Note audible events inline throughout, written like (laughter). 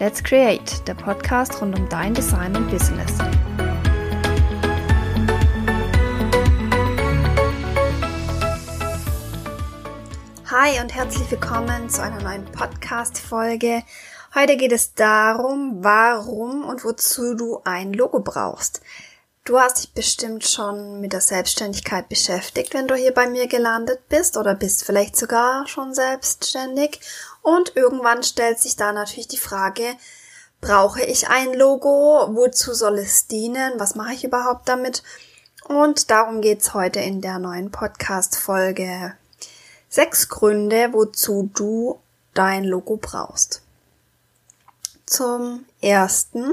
Let's Create, der Podcast rund um dein Design und Business. Hi und herzlich willkommen zu einer neuen Podcast-Folge. Heute geht es darum, warum und wozu du ein Logo brauchst. Du hast dich bestimmt schon mit der Selbstständigkeit beschäftigt, wenn du hier bei mir gelandet bist oder bist vielleicht sogar schon selbstständig. Und irgendwann stellt sich da natürlich die Frage, brauche ich ein Logo? Wozu soll es dienen? Was mache ich überhaupt damit? Und darum geht's heute in der neuen Podcast-Folge. Sechs Gründe, wozu du dein Logo brauchst. Zum ersten,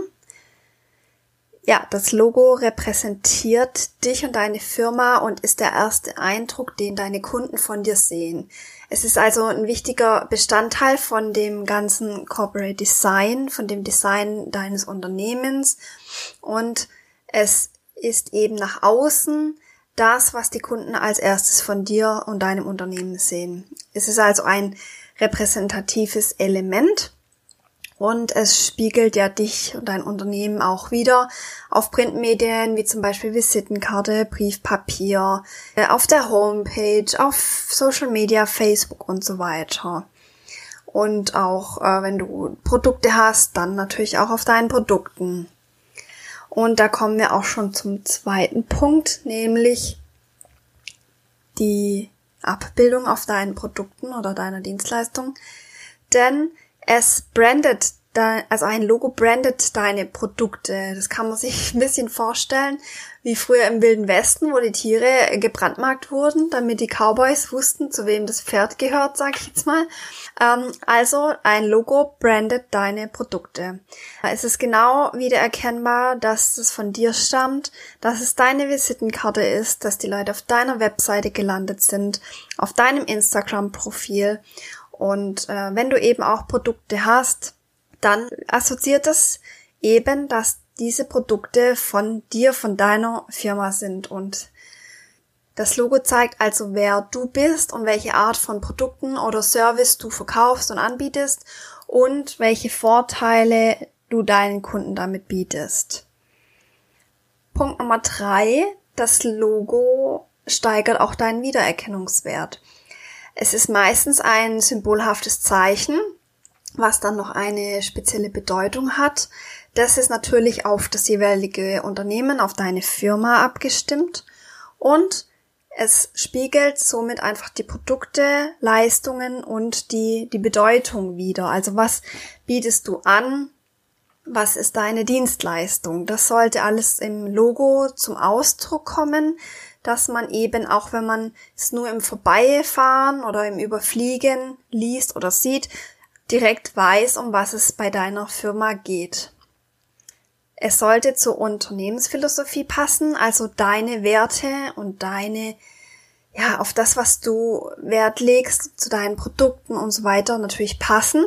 ja, das Logo repräsentiert dich und deine Firma und ist der erste Eindruck, den deine Kunden von dir sehen. Es ist also ein wichtiger Bestandteil von dem ganzen Corporate Design, von dem Design deines Unternehmens und es ist eben nach außen das, was die Kunden als erstes von dir und deinem Unternehmen sehen. Es ist also ein repräsentatives Element und es spiegelt ja dich und dein Unternehmen auch wieder auf Printmedien wie zum Beispiel Visitenkarte, Briefpapier, äh, auf der Homepage, auf Social Media, Facebook und so weiter. Und auch äh, wenn du Produkte hast, dann natürlich auch auf deinen Produkten. Und da kommen wir auch schon zum zweiten Punkt, nämlich die Abbildung auf deinen Produkten oder deiner Dienstleistung. Denn es brandet, also ein Logo brandet deine Produkte. Das kann man sich (laughs) ein bisschen vorstellen, wie früher im Wilden Westen, wo die Tiere gebrandmarkt wurden, damit die Cowboys wussten, zu wem das Pferd gehört, sag ich jetzt mal. Ähm, also ein Logo brandet deine Produkte. Es ist genau wieder erkennbar, dass es von dir stammt, dass es deine Visitenkarte ist, dass die Leute auf deiner Webseite gelandet sind, auf deinem Instagram-Profil und äh, wenn du eben auch Produkte hast, dann assoziiert das eben, dass diese Produkte von dir, von deiner Firma sind. Und das Logo zeigt also, wer du bist und welche Art von Produkten oder Service du verkaufst und anbietest und welche Vorteile du deinen Kunden damit bietest. Punkt Nummer drei, das Logo steigert auch deinen Wiedererkennungswert. Es ist meistens ein symbolhaftes Zeichen, was dann noch eine spezielle Bedeutung hat. Das ist natürlich auf das jeweilige Unternehmen, auf deine Firma abgestimmt und es spiegelt somit einfach die Produkte, Leistungen und die, die Bedeutung wieder. Also was bietest du an? Was ist deine Dienstleistung? Das sollte alles im Logo zum Ausdruck kommen dass man eben auch wenn man es nur im Vorbeifahren oder im Überfliegen liest oder sieht, direkt weiß, um was es bei deiner Firma geht. Es sollte zur Unternehmensphilosophie passen, also deine Werte und deine, ja, auf das, was du Wert legst, zu deinen Produkten und so weiter natürlich passen.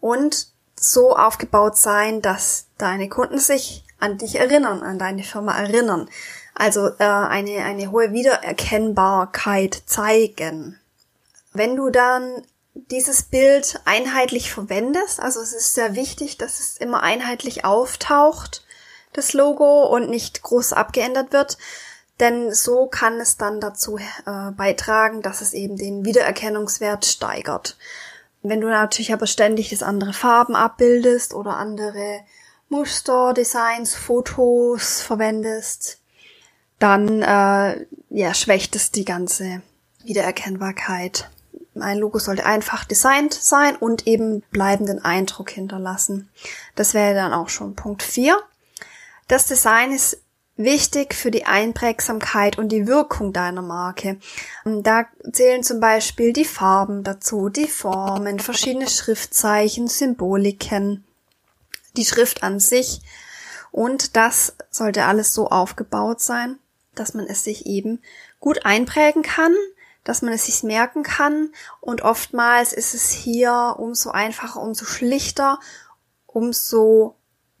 Und so aufgebaut sein, dass deine Kunden sich an dich erinnern, an deine Firma erinnern. Also äh, eine, eine hohe Wiedererkennbarkeit zeigen. Wenn du dann dieses Bild einheitlich verwendest, also es ist sehr wichtig, dass es immer einheitlich auftaucht, das Logo, und nicht groß abgeändert wird, denn so kann es dann dazu äh, beitragen, dass es eben den Wiedererkennungswert steigert. Wenn du natürlich aber ständig das andere Farben abbildest oder andere Muster, Designs, Fotos verwendest, dann äh, ja, schwächt es die ganze Wiedererkennbarkeit. Ein Logo sollte einfach designt sein und eben bleibenden Eindruck hinterlassen. Das wäre dann auch schon Punkt 4. Das Design ist wichtig für die Einprägsamkeit und die Wirkung deiner Marke. Da zählen zum Beispiel die Farben dazu, die Formen, verschiedene Schriftzeichen, Symboliken, die Schrift an sich. Und das sollte alles so aufgebaut sein, dass man es sich eben gut einprägen kann, dass man es sich merken kann und oftmals ist es hier umso einfacher, umso schlichter, umso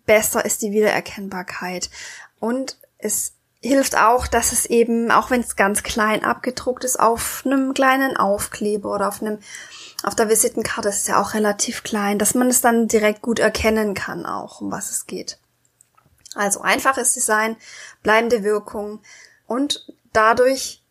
besser ist die Wiedererkennbarkeit. Und es hilft auch, dass es eben, auch wenn es ganz klein abgedruckt ist, auf einem kleinen Aufkleber oder auf einem auf der Visitenkarte ist es ja auch relativ klein, dass man es dann direkt gut erkennen kann auch, um was es geht. Also einfaches Design, bleibende Wirkung und dadurch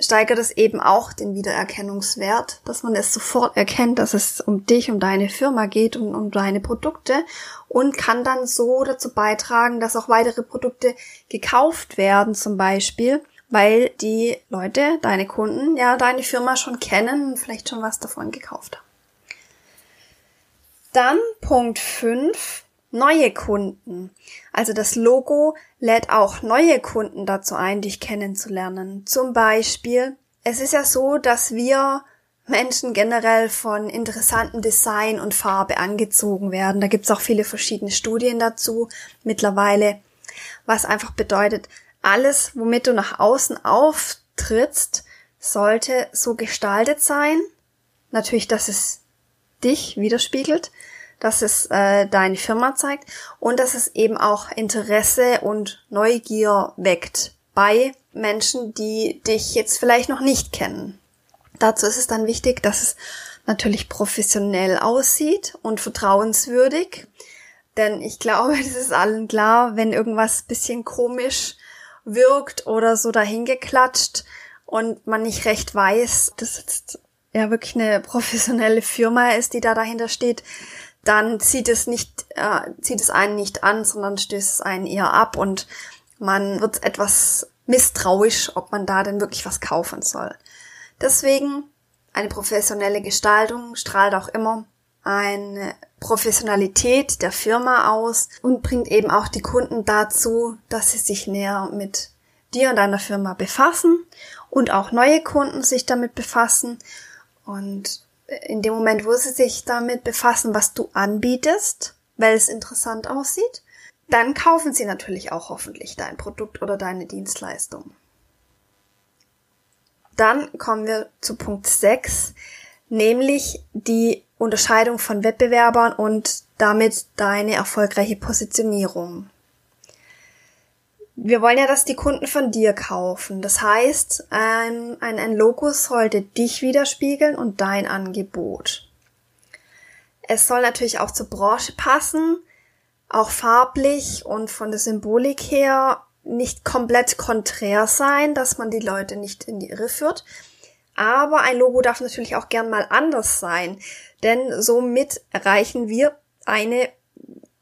steigert es eben auch den Wiedererkennungswert, dass man es sofort erkennt, dass es um dich, um deine Firma geht und um deine Produkte und kann dann so dazu beitragen, dass auch weitere Produkte gekauft werden zum Beispiel, weil die Leute, deine Kunden, ja deine Firma schon kennen und vielleicht schon was davon gekauft haben. Dann Punkt 5 neue Kunden. Also das Logo lädt auch neue Kunden dazu ein, dich kennenzulernen. Zum Beispiel, es ist ja so, dass wir Menschen generell von interessanten Design und Farbe angezogen werden. Da gibt's auch viele verschiedene Studien dazu mittlerweile, was einfach bedeutet, alles, womit du nach außen auftrittst, sollte so gestaltet sein. Natürlich, dass es dich widerspiegelt, dass es äh, deine Firma zeigt und dass es eben auch Interesse und Neugier weckt bei Menschen, die dich jetzt vielleicht noch nicht kennen. Dazu ist es dann wichtig, dass es natürlich professionell aussieht und vertrauenswürdig. Denn ich glaube, (laughs) es ist allen klar, wenn irgendwas bisschen komisch wirkt oder so dahingeklatscht und man nicht recht weiß, dass jetzt ja wirklich eine professionelle Firma ist, die da dahinter steht, dann zieht es nicht, äh, zieht es einen nicht an, sondern stößt es einen eher ab und man wird etwas misstrauisch, ob man da denn wirklich was kaufen soll. Deswegen eine professionelle Gestaltung strahlt auch immer eine Professionalität der Firma aus und bringt eben auch die Kunden dazu, dass sie sich näher mit dir und deiner Firma befassen und auch neue Kunden sich damit befassen und in dem Moment, wo sie sich damit befassen, was du anbietest, weil es interessant aussieht, dann kaufen sie natürlich auch hoffentlich dein Produkt oder deine Dienstleistung. Dann kommen wir zu Punkt 6, nämlich die Unterscheidung von Wettbewerbern und damit deine erfolgreiche Positionierung wir wollen ja, dass die Kunden von dir kaufen. Das heißt, ein, ein, ein Logo sollte dich widerspiegeln und dein Angebot. Es soll natürlich auch zur Branche passen, auch farblich und von der Symbolik her nicht komplett konträr sein, dass man die Leute nicht in die Irre führt. Aber ein Logo darf natürlich auch gern mal anders sein, denn somit erreichen wir eine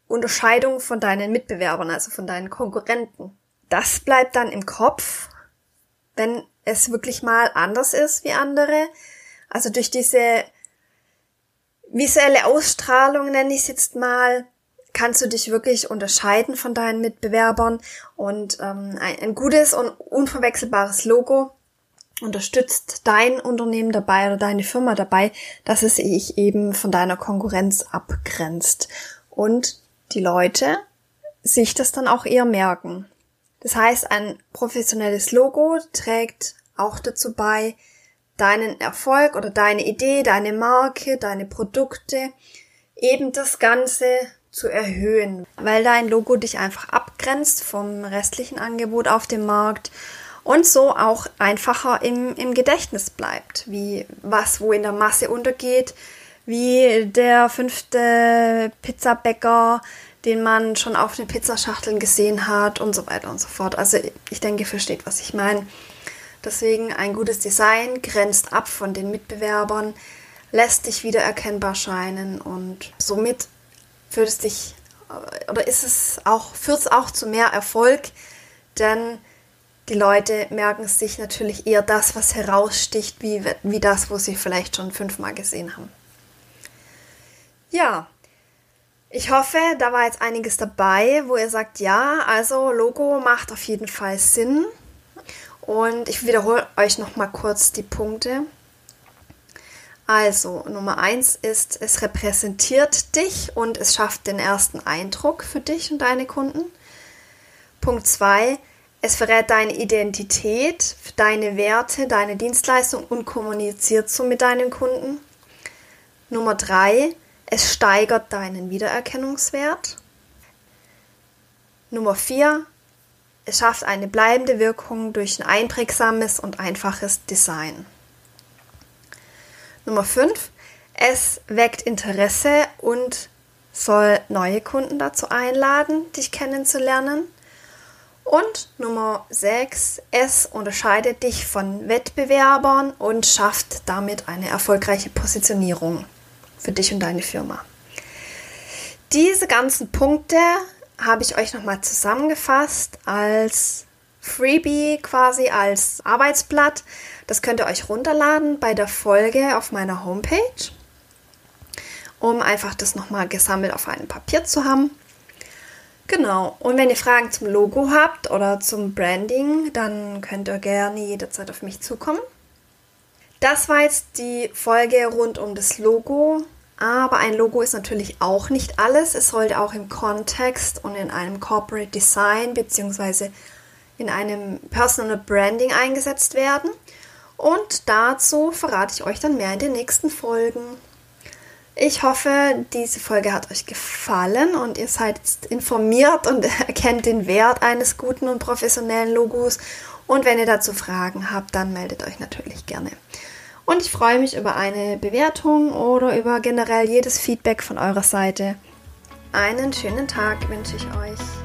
Unterscheidung von deinen Mitbewerbern, also von deinen Konkurrenten das bleibt dann im Kopf, wenn es wirklich mal anders ist wie andere. Also durch diese visuelle Ausstrahlung, nenne ich es jetzt mal, kannst du dich wirklich unterscheiden von deinen Mitbewerbern und ähm, ein, ein gutes und unverwechselbares Logo unterstützt dein Unternehmen dabei oder deine Firma dabei, dass es sich eben von deiner Konkurrenz abgrenzt und die Leute sich das dann auch eher merken. Das heißt, ein professionelles Logo trägt auch dazu bei, deinen Erfolg oder deine Idee, deine Marke, deine Produkte, eben das Ganze zu erhöhen, weil dein Logo dich einfach abgrenzt vom restlichen Angebot auf dem Markt und so auch einfacher im, im Gedächtnis bleibt, wie was wo in der Masse untergeht, wie der fünfte Pizzabäcker, den man schon auf den Pizzaschachteln gesehen hat und so weiter und so fort. Also ich denke, ihr versteht, was ich meine. Deswegen ein gutes Design grenzt ab von den Mitbewerbern, lässt dich wieder erkennbar scheinen und somit führt es dich oder ist es auch, führt es auch zu mehr Erfolg, denn die Leute merken sich natürlich eher das, was heraussticht, wie, wie das, wo sie vielleicht schon fünfmal gesehen haben. Ja, ich hoffe, da war jetzt einiges dabei, wo ihr sagt, ja, also Logo macht auf jeden Fall Sinn. Und ich wiederhole euch noch mal kurz die Punkte. Also, Nummer eins ist, es repräsentiert dich und es schafft den ersten Eindruck für dich und deine Kunden. Punkt zwei, es verrät deine Identität, deine Werte, deine Dienstleistung und kommuniziert so mit deinen Kunden. Nummer drei, es steigert deinen Wiedererkennungswert. Nummer vier, es schafft eine bleibende Wirkung durch ein einprägsames und einfaches Design. Nummer 5. Es weckt Interesse und soll neue Kunden dazu einladen, dich kennenzulernen. Und Nummer 6, es unterscheidet dich von Wettbewerbern und schafft damit eine erfolgreiche Positionierung für dich und deine Firma. Diese ganzen Punkte habe ich euch nochmal zusammengefasst als Freebie quasi als Arbeitsblatt. Das könnt ihr euch runterladen bei der Folge auf meiner Homepage, um einfach das nochmal gesammelt auf einem Papier zu haben. Genau. Und wenn ihr Fragen zum Logo habt oder zum Branding, dann könnt ihr gerne jederzeit auf mich zukommen. Das war jetzt die Folge rund um das Logo. Aber ein Logo ist natürlich auch nicht alles. Es sollte auch im Kontext und in einem Corporate Design bzw. in einem Personal Branding eingesetzt werden. Und dazu verrate ich euch dann mehr in den nächsten Folgen. Ich hoffe, diese Folge hat euch gefallen und ihr seid informiert und (laughs) erkennt den Wert eines guten und professionellen Logos. Und wenn ihr dazu Fragen habt, dann meldet euch natürlich gerne. Und ich freue mich über eine Bewertung oder über generell jedes Feedback von eurer Seite. Einen schönen Tag wünsche ich euch.